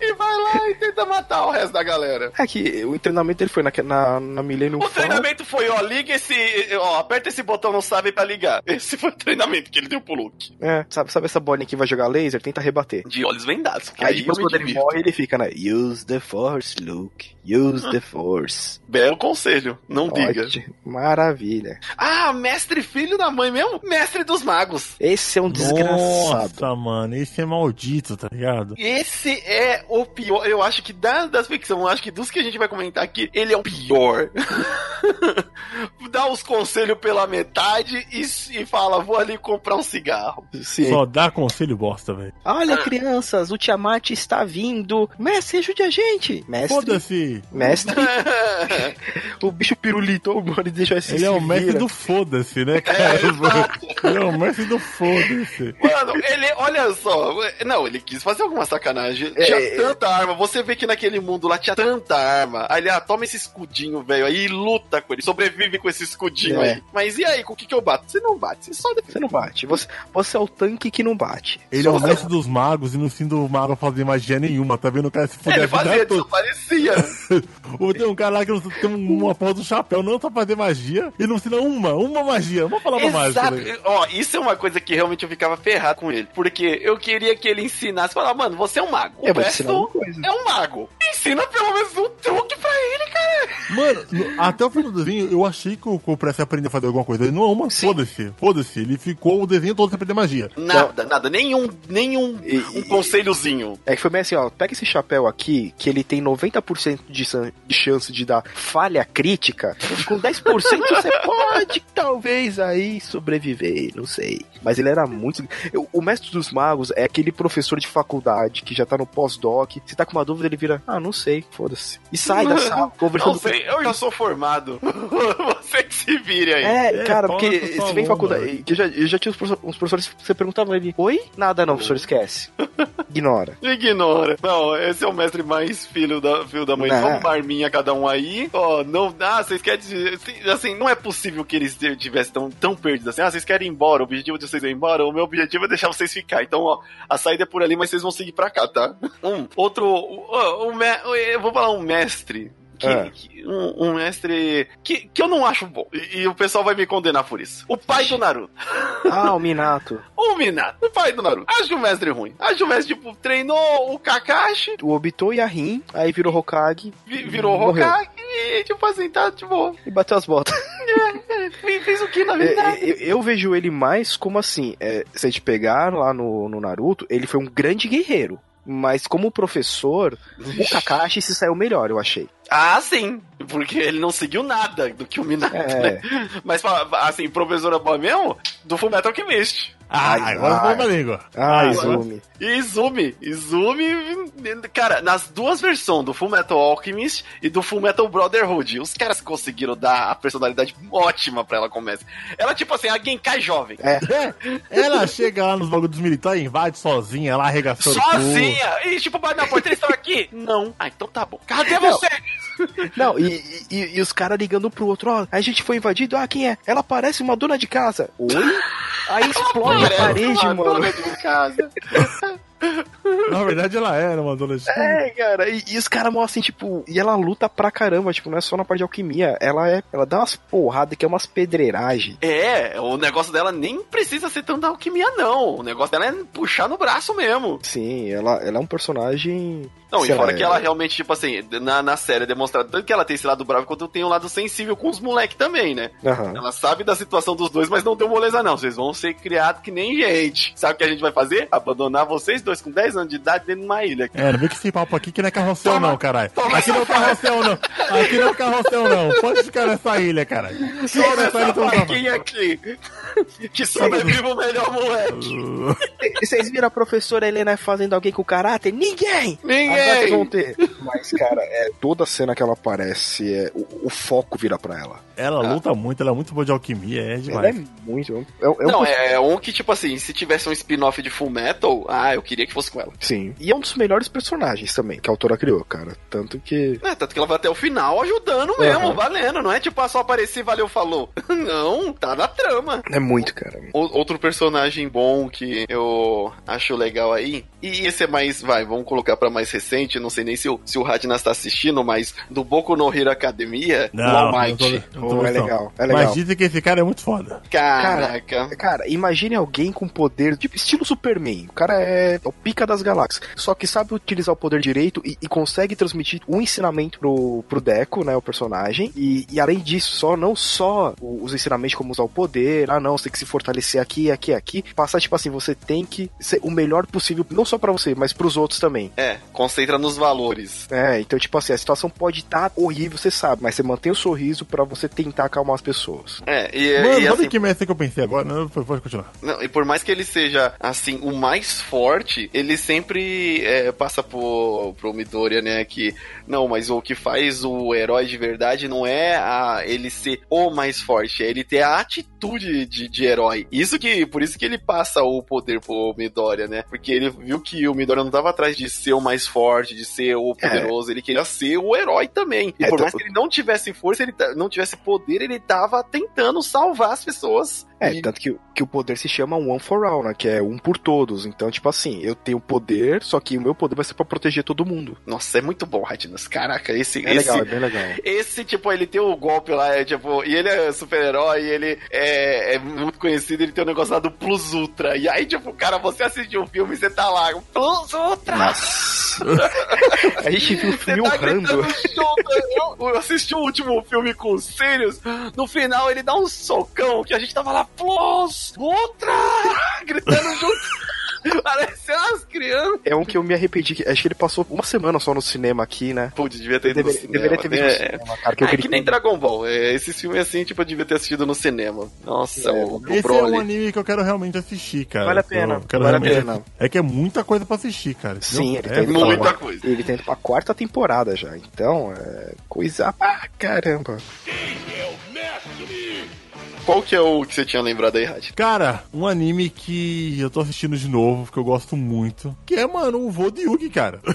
e vai lá e tenta matar o resto da galera. É que o treinamento dele foi na, na, na Millennium O Falcon. treinamento foi, ó, liga esse. Ó, aperta esse botão no sabre pra ligar. Esse foi o treinamento que ele deu pro Luke. É, sabe, sabe essa bolinha que vai jogar laser? Tenta rebater. De olhos vendados. Aí aí, depois quando ele morre, ele fica, né? Use the force, Luke. Use the force. Belo conselho, não diga. Ótimo. Maravilha. Ah, mestre filho da mãe mesmo? Mestre dos magos. Esse é um desgraçado. Nossa, mano, esse é maldito, tá ligado? Esse é o pior. Eu acho que da, das ficção, eu acho que dos que a gente vai comentar aqui, ele é o pior. Dá os conselhos pela metade e, e fala: vou ali comprar um cigarro. Sim. Só dá conselho bosta, velho. Olha, crianças, o Tiamat está vindo. Mestre, ajude a gente. Mestre. Foda-se. Mestre. o bicho pirulito, mano, e deixa esse Ele é o mestre vira. do foda-se, né, cara? ele é o mestre do foda-se. Mano, ele, olha só. Não, ele quis fazer alguma sacanagem. É, Tinha é. tanta arma. Você vê que naquele mundo lá tinha tanta arma. Aí ele, ah, toma esse escudinho, velho. Aí luta com ele. Sobrevive com esse escudinho É. aí. Mas e aí, com o que, que eu bato? Você não bate, você só defende. Você não bate. Você, você é o tanque que não bate. Ele é o mestre dos magos e não ensina o mago fazer magia nenhuma, tá vendo? O cara se fuder Ele a vida fazia, toda. desaparecia. Ou Tem um cara lá que não tem uma porra do chapéu, não sabe fazer magia e não ensina uma, uma magia, uma palavra mágica. Exato. né? Ó, isso é uma coisa que realmente eu ficava ferrado com ele. Porque eu queria que ele ensinasse. Falar, mano, você é um mago. O Eu vou te resto é um mago. Ensina pelo menos um truque pra ele, cara. Mano, no- até o final do desenho, eu achei que o, que o aprender a fazer alguma coisa. Ele não é uma, foda-se, foda-se. Ele ficou o desenho todo sem aprender magia. Nada, nada. Nenhum, nenhum E- um conselhozinho. É que foi bem assim, ó. Pega esse chapéu aqui, que ele tem 90% de, san- de chance de dar falha crítica. Com 10% você pode, talvez, aí sobreviver, não sei. Mas ele era muito. eu- O mestre dos magos é aquele professor de faculdade que já tá no pós-doc. Se tá com uma dúvida, ele vira, ah, não sei, foda-se. E sai da sala, conversando Não com sei, eu já sou formado. Você que se vire aí. É, É, cara, pau porque você vem faculdade. Eu já, eu já tinha uns professores, uns professores que você perguntava ele, oi? Nada não, professor, esquece. Ignora. Ignora. Não, esse é o mestre mais filho da, filho da mãe. Não. Vamos uma arminha cada um aí. Ó, não. Ah, vocês querem dizer. assim, Assim, não é possível que eles tivessem tão, tão perdidos assim. Ah, vocês querem ir embora. O objetivo de vocês ir embora. O meu objetivo é deixar vocês ficar. Então, ó, a saída é por ali, mas vocês vão seguir pra cá, tá? Um, outro. ó, um, eu vou falar um mestre. Que, Ah. que- um, um mestre que, que eu não acho bom. E, e o pessoal vai me condenar por isso. O pai do Naruto. Ah, o Minato. O Minato, o pai do Naruto. Acho o mestre ruim. Acho o mestre, tipo, treinou o Kakashi, O Obito e a Rin, aí virou Hokage vi- virou Morreu. Hokage e, tipo assim, tá, tipo, e bateu as botas. fez, fez o que na É, vida? é, eu, eu vejo ele mais como assim, é, se a gente pegar lá no, no Naruto, ele foi um grande guerreiro. Mas como professor, o Kakashi se saiu melhor, eu achei. Ah, sim. Porque ele não seguiu nada do que o Minato, É. né? Mas, assim, professora boa mesmo, do Fullmetal Alchemist. Ah, Ai, agora ai. foi pra língua. Ah, agora- Izumi. E Izumi. Izumi, cara, nas duas versões, do Fullmetal Alchemist e do Fullmetal Brotherhood, os caras conseguiram dar a personalidade ótima pra ela começa. Ela, tipo assim, a Genkai jovem. É, ela chega lá nos bagulhos dos militares, invade sozinha, lá arregaçando tudo. Sozinha! E tipo, bate na porta, eles estão aqui? Não. Ah, então tá bom. Cadê você? Não, e, e- e os caras ligando pro outro, ó, a gente foi invadido, ah, quem é? Ela parece uma dona de casa. Oi? Aí explode parede, mano. dona de casa. Na verdade, ela era uma adolescente. É, cara, e, e os caras mostram assim, tipo, e ela luta pra caramba, tipo, não é só na parte de alquimia, ela é, ela dá umas porradas que é umas pedreiragens. É, o negócio dela nem precisa ser tanta alquimia, não. O negócio dela é puxar no braço mesmo. Sim, ela, ela é um personagem. Não, sei e fora lá, que ela realmente, tipo assim, na, na série é demonstrado tanto que ela tem esse lado bravo quanto tem um lado sensível com os moleques também, né? Aham. Ela sabe da situação dos dois, mas não deu moleza, não. Vocês vão ser criados que nem gente. Sabe o que a gente vai fazer? Abandonar vocês dois com 10 anos de idade dentro de uma ilha. É, não vem com esse papo aqui que não é carrossel, Toma. não, caralho. Aqui não é carrossel, não. Aqui não é carrossel, não. Pode ficar nessa ilha, caralho. Só nessa ilha, então tá. faquinha aqui. Que sobrevive o melhor moleque. E Vocês viram a professora Helena fazendo alguém com caráter? Ninguém! Ninguém! Vão ter. Mas, cara, é, toda cena que ela aparece, é, o, o foco vira pra ela. Ela luta muito, ela é muito boa de alquimia, é Ela demais. é muito. É, é um Não, é um que, tipo assim, se tivesse um spin-off de Full Metal, ah, eu queria que fosse com ela. Sim. E é um dos melhores personagens também que a autora criou, cara. Tanto que. É, tanto que ela vai até o final ajudando mesmo, Aham. valendo. Não é tipo, ah, só aparecer, valeu, falou. Não, tá na trama. É muito, cara. O- outro personagem bom que eu acho legal aí, e esse é mais, vai, vamos colocar pra mais recente, não sei nem se o, se o Radnas tá assistindo, mas do Boku no Hero Academia, o All não não tô Oh, é legal, é legal. Mas dizem que esse cara é muito foda. Caraca. Cara, imagine alguém com poder, tipo, estilo Superman. O cara é o pica das galáxias. Só que sabe utilizar o poder direito e, e consegue transmitir um ensinamento pro, pro Deco, né? O personagem. E, e além disso, só não só o- os ensinamentos como usar o poder. Ah, não, você tem que se fortalecer aqui, aqui, aqui. Passar, tipo assim, você tem que ser o melhor possível, não só pra você, mas pros outros também. É, concentra nos valores. É, então, tipo assim, a situação pode estar horrível, você sabe, mas você mantém o sorriso pra você tentar acalmar as pessoas. É, e, Mano, e sabe assim, que mestre que eu pensei agora? Não, pode continuar. Não, e por mais que ele seja, assim, o mais forte, ele sempre é, passa pro, pro Midoriya, né, que, não, mas o que faz o herói de verdade não é a, ele ser o mais forte, é ele ter a atitude de, de herói. Isso que, por isso que ele passa o poder pro Midoriya, né, porque ele viu que o Midoriya não tava atrás de ser o mais forte, de ser o poderoso, ele queria ser o herói também. E É, por então- mais que ele não tivesse força, ele não tivesse poder, ele tava tentando salvar as pessoas. É, E- tanto que, o- que o poder se chama One for All, né? Que é um por todos. Então, tipo assim, eu tenho poder, só que o meu poder vai ser pra proteger todo mundo. Nossa, é muito bom, Radinas. Caraca, esse. É esse... legal, é bem legal. Esse, tipo, ele tem o golpe lá, é, tipo, e ele é super-herói, ele é, é muito conhecido, ele tem o negócio lá do Plus Ultra. E aí, tipo, cara, você assistiu um filme e você tá lá, Plus Ultra! Nossa. a gente viu o filme tá. Eu, eu assisti o último filme com o Sirius. No final ele dá um socão que a gente tava lá, Plus Ultra! Gritando junto. Parece umas crianças. É um que eu me arrependi. que- Acho que ele passou uma semana só no cinema aqui, né? Putz, devia ter ido no Deveria, cinema. deveria ter visto no É, cinema, cara. Que eu Ah, é que nem Dragon Ball. É, esses filmes assim, tipo, eu devia ter assistido no cinema. Nossa, É, o, o Esse é Broly. um anime que eu quero realmente assistir, cara. Vale a pena, vale a pena. assistir. É que é muita coisa pra assistir, cara. Sim, ele é tem muita pra- coisa. Ele tem pra quarta temporada já. Então, é coisa pra caramba. Qual que é o que você tinha lembrado aí, Rádio? Cara, um anime que eu tô assistindo de novo, que eu gosto muito, que é, mano, o Vô de Yugi, cara.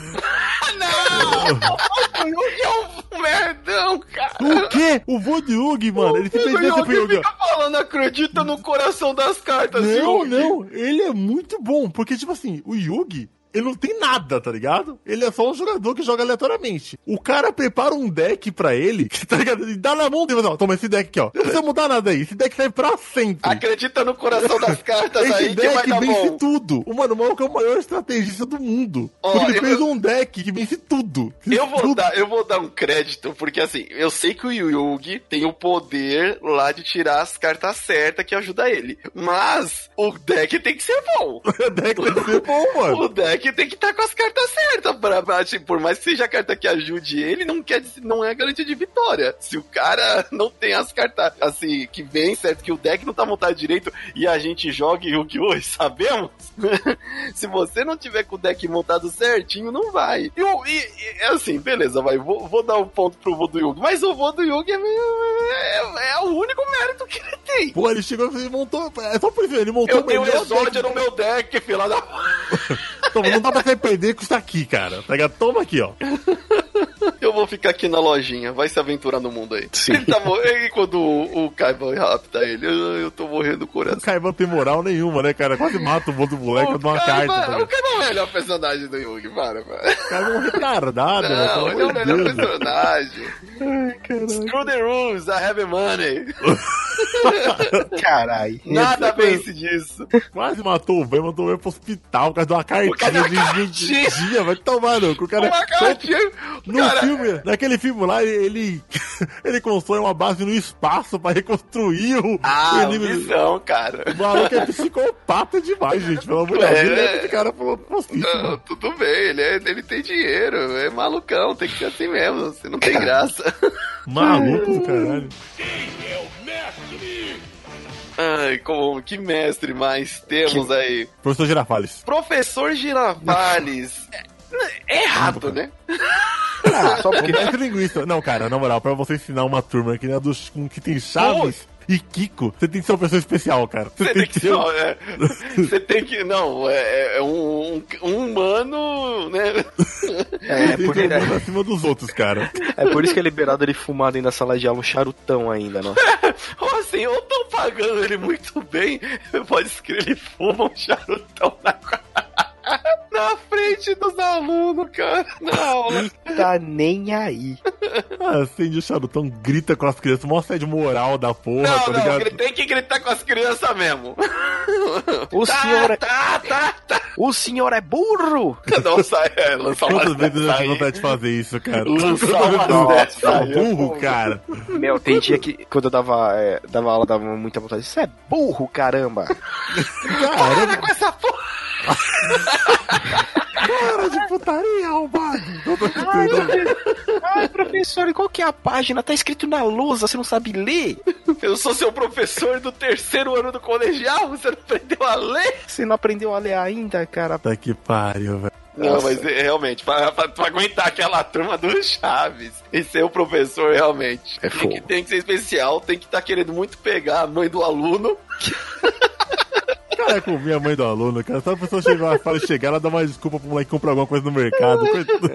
O Yugi é um merdão, cara. O quê? O Vô de Yugi, mano, ele O simplesmente pro Yugi Yugi. fica falando, acredita no coração das cartas, Não, Yugi. não, ele é muito bom, porque, tipo assim, o Yugi, ele não tem nada, tá ligado? Ele é só um jogador que joga aleatoriamente. O cara prepara um deck pra ele, tá ligado? E dá na mão dele, ó, toma esse deck aqui, ó. Não precisa mudar nada aí, esse deck serve pra sempre. Acredita no coração das cartas Esse aí que vai deck dar vence bom. tudo. O Mano Maluco é o maior estrategista do mundo. Ó, porque ele eu- fez um deck que vence tudo. Eu vou, Tudo. dar, eu vou dar um crédito, porque assim, eu sei que o Yugi tem o poder lá de tirar as cartas certas que ajuda ele. Mas o deck tem que ser bom. O deck tem que ser bom, mano. O deck tem que estar com as cartas certas. Pra, tipo, por mais que seja a carta que ajude ele, não, quer, não é garantia de vitória. Se o cara não tem as cartas assim, que vem certo, que o deck não tá montado direito e a gente joga em Yu-Gi-Oh! e sabemos, se você não tiver com o deck montado certinho, não vai. E, o- e- e- é assim, beleza, vai. Vou, vou dar um ponto pro vô do Yugi. Mas o vô do Yugi é, meio, é, é o único mérito que ele tem. Pô, ele chegou e montou. É só por isso, ele montou Eu tenho melhor Exódia deck. no meu deck, filha da. Toma, não dá pra perder com isso aqui, cara. Toma aqui, ó. Eu vou ficar aqui na lojinha, vai se aventurar no mundo aí. Sim. Ele tá morrendo, e quando o, o Kaiban rapta ele, eu, eu tô morrendo do O coração. Kaiban não tem moral nenhuma, né, cara? Quase mata o outro moleque o de uma carta. Kaiban, tá o Kaiban é o melhor personagem do Yugi, para, para. O cara é um retardado, né? Não, ele é o melhor Deus, né? personagem. Screw the rules, I have money. Carai. Nada vence disso. Quase matou o velho, mandou o velho pro hospital por causa de uma cartinha de cartinha. dia, vai tomar cu. O cara, Uma cartinha. No Cara, filme, naquele filme lá, ele, ele constrói uma base no espaço pra reconstruir o, Ah, o visão, cara. O maluco é psicopata demais, gente. Pelo amor de Deus, É. esse cara pro hospício, Ah, tudo bem, ele, é- ele tem dinheiro, é malucão, tem que ser assim mesmo, você não tem graça. Maluco do caralho. Ai, como, que mestre mais temos aí? Professor Girafales. Professor Girafales. É, é errado, né? Ah, só porque. Mestre linguista. Não, cara, na moral, pra você ensinar uma turma que, né, dos, com, que tem Chaves e Kiko, você tem que ser uma pessoa especial, cara. Você, Você tem que ser. não, é, você tem que. Não, é, é um, um, um humano, né? É, tem porque, que ser um acima dos outros, cara. é por isso que é liberado ele fumar dentro da sala de aula um charutão ainda, não. Ô, assim, eu tô pagando ele muito bem. Pode escrever, ele fuma um charutão na, na frente dos alunos, cara. Na aula. Tá nem aí. Ah, acende o charutão, grita com as crianças, mostra de moral da porra, Não, tá não, ligado? ele tem que gritar com as crianças mesmo. O tá, senhor é, tá, tá, tá. o senhor é burro! Nossa, é, lançar uma Quantas vezes eu tive vontade de fazer isso, cara? Lançar uma dessa é burro, cara. Meu, tem dia que quando eu dava, é, dava aula, dava muita vontade. Isso é burro, caramba! Caramba, Com essa porra. Putaria, arrombado. Ai, professor, qual que é a página? Tá escrito na lousa, você não sabe ler? Eu sou seu professor do terceiro ano do colegial, você não aprendeu a ler? Você não aprendeu a ler ainda, cara? Tá que pariu, velho. Não, Nossa. mas é, realmente, pra, pra- pra aguentar aquela turma do Chaves e ser o professor, realmente. É tem, que, tem que ser especial, tem que estar querendo muito pegar a mãe do aluno. Cara, com minha mãe do aluno, cara. Só a pessoa chegar, fala, chegar, ela dá uma desculpa pro moleque comprar alguma coisa no mercado.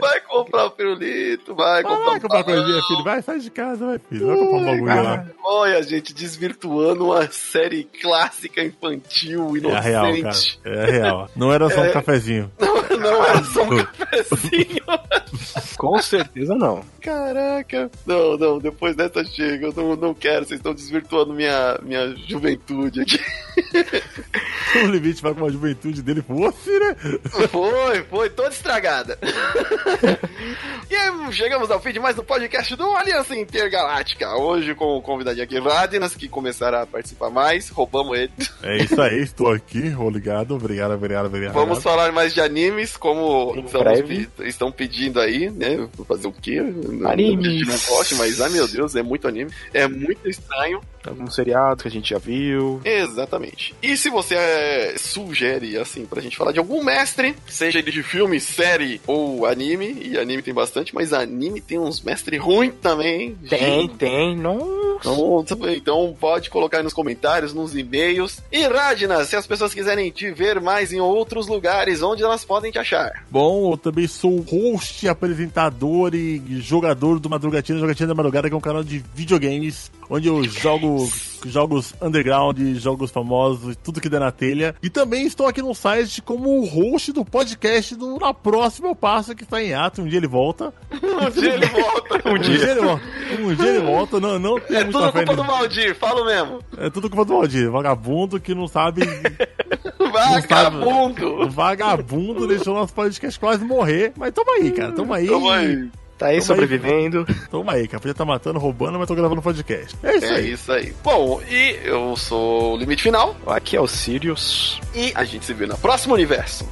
Vai comprar o pirulito, vai Vai comprar um comprar coisinha, filho. Vai, sai de casa, vai, filho. Vai comprar um bagulho lá. Olha, gente, desvirtuando uma série clássica infantil, É a real, cara. inocente. É a real. Não era só um cafezinho. não, não era só um cafezinho. Com certeza não. Caraca. Não, não, depois dessa chega. Eu não, não quero, vocês estão desvirtuando minha, minha juventude aqui. O limite vai com a juventude dele fosse, né? Foi, foi, toda estragada. e aí, chegamos ao fim de mais um podcast do Aliança Intergaláctica. Hoje com o convidadinho aqui, Radinas, que começará a participar mais. Roubamos ele. É isso aí, estou aqui, ô ligado. Obrigado, obrigado, obrigado. Vamos falar mais de animes, como estamos estão pedindo aí, né? Vou Fazer o quê? Não- Animes. Não gosto, mas, ai meu Deus, é muito anime. É muito estranho. Alguns seriados que a gente já viu. Exatamente. E se você é, sugere, assim, pra gente falar de algum mestre, seja ele de filme, série ou anime, e anime tem bastante, mas anime tem uns mestres ruins também. Tem, Gente, tem, não. Então, então pode colocar aí nos comentários, nos e-mails. E Radna, se as pessoas quiserem te ver mais em outros lugares, onde elas podem te achar? Bom, eu também sou host, apresentador e jogador do Madrugatina, Jogatina da Madrugada, que é um canal de videogames, onde eu jogo jogos underground, jogos famosos, tudo que der na telha. E também estou aqui no site como host do podcast do Na Próxima Eu Passo, que está em ato, um dia ele volta. Um dia ele volta. Um dia ele volta. Um dia ele volta, não, não É tudo fé culpa do. Valdir, falo mesmo. É tudo culpa do Valdir, vagabundo que não sabe Vagabundo. O vagabundo deixou nosso podcast quase morrer. Mas tamo aí, cara. Tamo aí. Tamo aí. Tá aí Tamo sobrevivendo. Tamo aí, cara. Podia estar matando, roubando, mas tô gravando podcast. É isso É aí. isso aí. Bom, e eu sou o Limite Final. Aqui é o Sirius. E a gente se vê no próximo universo.